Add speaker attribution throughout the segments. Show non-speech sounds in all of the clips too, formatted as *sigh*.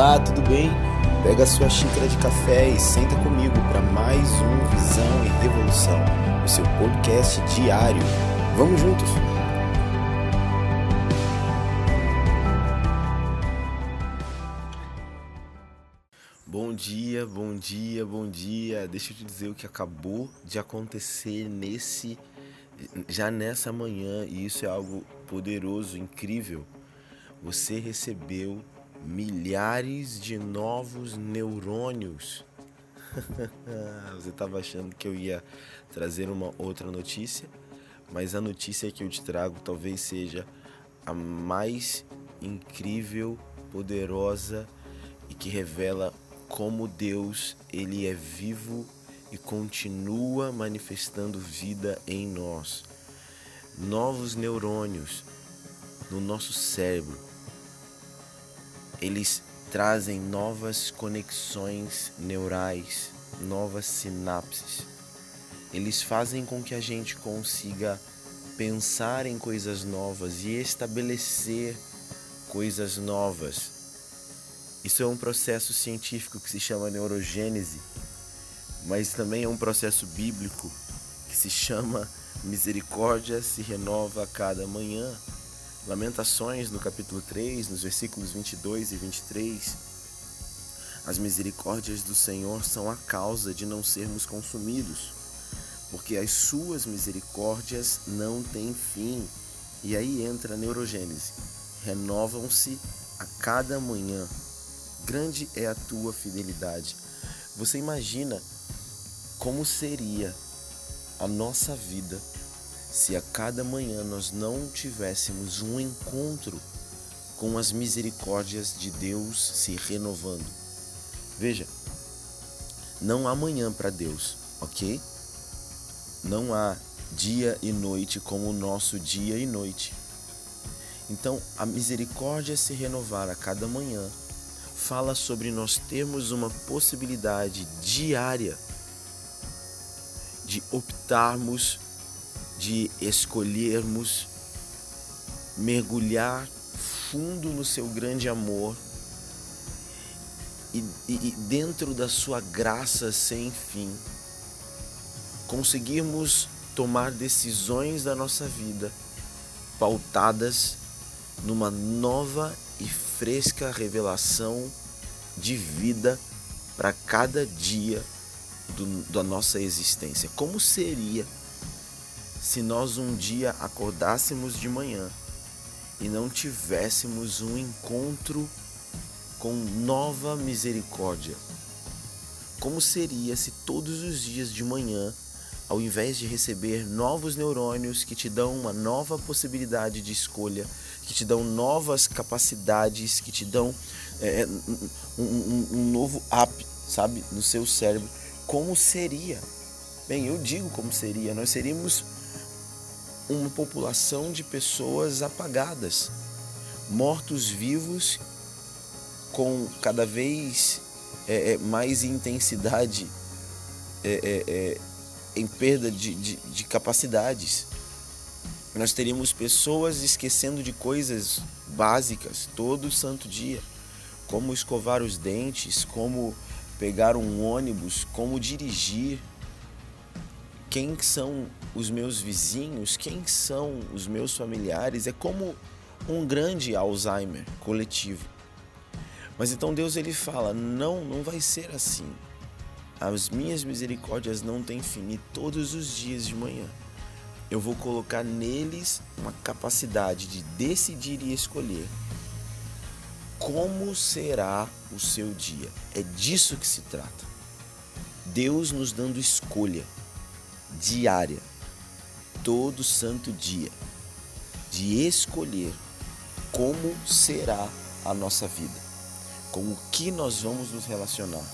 Speaker 1: Olá, tudo bem? Pega sua xícara de café e senta comigo para mais um Visão e Revolução, o seu podcast diário. Vamos juntos? Bom dia, bom dia, bom dia. Deixa eu te dizer o que acabou de acontecer nesse já nessa manhã, e isso é algo poderoso, incrível. Você recebeu milhares de novos neurônios. *laughs* Você estava achando que eu ia trazer uma outra notícia, mas a notícia que eu te trago talvez seja a mais incrível, poderosa e que revela como Deus ele é vivo e continua manifestando vida em nós. Novos neurônios no nosso cérebro. Eles trazem novas conexões neurais, novas sinapses. Eles fazem com que a gente consiga pensar em coisas novas e estabelecer coisas novas. Isso é um processo científico que se chama neurogênese mas também é um processo bíblico que se chama misericórdia se renova a cada manhã. Lamentações no capítulo 3, nos versículos 22 e 23. As misericórdias do Senhor são a causa de não sermos consumidos, porque as suas misericórdias não têm fim. E aí entra a neurogênese. Renovam-se a cada manhã. Grande é a tua fidelidade. Você imagina como seria a nossa vida se a cada manhã nós não tivéssemos um encontro com as misericórdias de Deus se renovando. Veja, não há manhã para Deus, ok? Não há dia e noite como o nosso dia e noite. Então, a misericórdia se renovar a cada manhã fala sobre nós termos uma possibilidade diária de optarmos, de escolhermos mergulhar fundo no seu grande amor e, e, dentro da sua graça sem fim, conseguirmos tomar decisões da nossa vida pautadas numa nova e fresca revelação de vida para cada dia do, da nossa existência. Como seria se nós um dia acordássemos de manhã e não tivéssemos um encontro com nova misericórdia? Como seria se todos os dias de manhã, ao invés de receber novos neurônios que te dão uma nova possibilidade de escolha, que te dão novas capacidades, que te dão é, um, um, um novo app, sabe, no seu cérebro, como seria? Bem, eu digo como seria. Nós seríamos uma população de pessoas apagadas, mortos-vivos, com cada vez é, é, mais intensidade é, é, é, em perda de, de, de capacidades. Nós teríamos pessoas esquecendo de coisas básicas todo santo dia, como escovar os dentes, como pegar um ônibus, como dirigir, quem são os meus vizinhos, quem são os meus familiares, é como um grande Alzheimer coletivo. Mas então Deus ele fala: "Não, não vai ser assim. As minhas misericórdias não têm fim e todos os dias de manhã eu vou colocar neles uma capacidade de decidir e escolher como será o seu dia. É disso que se trata. Deus nos dando escolha diária, todo santo dia, de escolher como será a nossa vida, com o que nós vamos nos relacionar,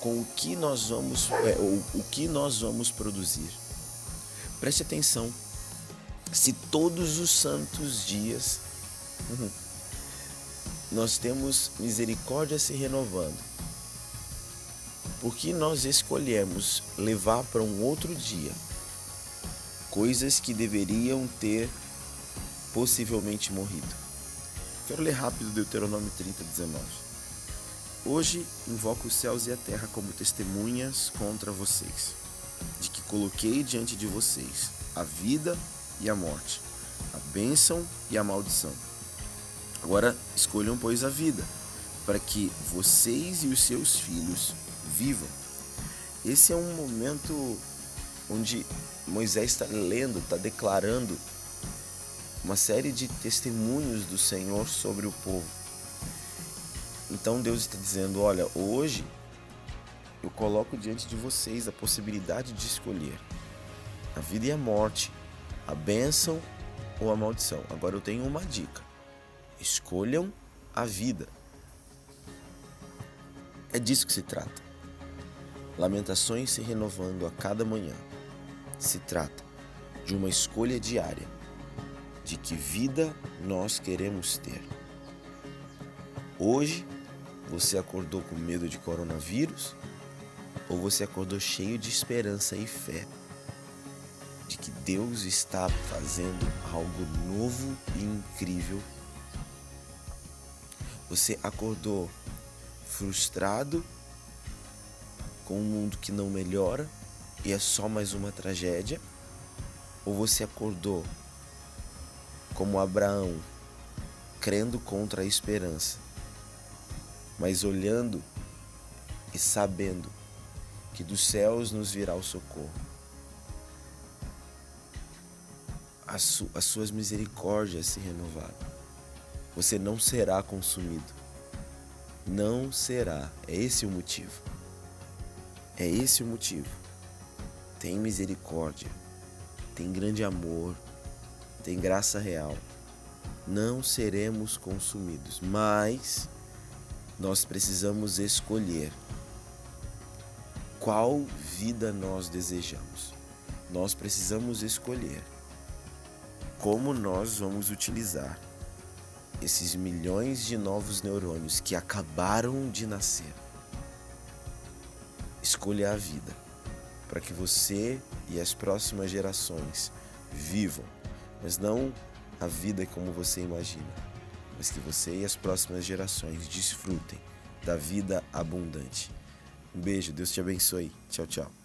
Speaker 1: com o que nós vamos, é, o, que nós vamos produzir. Preste atenção. Se todos os santos dias uhum, nós temos misericórdia se renovando. Porque nós escolhemos levar para um outro dia coisas que deveriam ter possivelmente morrido. Quero ler rápido Deuteronômio 30, 19. Hoje invoco os céus e a terra como testemunhas contra vocês, de que coloquei diante de vocês a vida e a morte, a bênção e a maldição. Agora escolham, pois, a vida, para que vocês e os seus filhos vivam. Esse é um momento onde Moisés está lendo, está declarando uma série de testemunhos do Senhor sobre o povo. Então Deus está dizendo: Olha, hoje eu coloco diante de vocês a possibilidade de escolher a vida e a morte, a bênção ou a maldição. Agora eu tenho uma dica: escolham a vida. É disso que se trata. Lamentações se renovando a cada manhã. Se trata de uma escolha diária de que vida nós queremos ter. Hoje, você acordou com medo de coronavírus ou você acordou cheio de esperança e fé de que Deus está fazendo algo novo e incrível? Você acordou frustrado com um mundo que não melhora e é só mais uma tragédia? Ou você acordou como Abraão, crendo contra a esperança, mas olhando e sabendo que dos céus nos virá o socorro? As, su as suas misericórdias se renovaram. Você não será consumido. Não será. É esse o motivo. É esse o motivo. Tem misericórdia, tem grande amor, tem graça real. Não seremos consumidos, mas nós precisamos escolher qual vida nós desejamos. Nós precisamos escolher como nós vamos utilizar esses milhões de novos neurônios que acabaram de nascer escolha a vida, para que você e as próximas gerações vivam, mas não a vida como você imagina, mas que você e as próximas gerações desfrutem da vida abundante. Um beijo, Deus te abençoe. Tchau, tchau.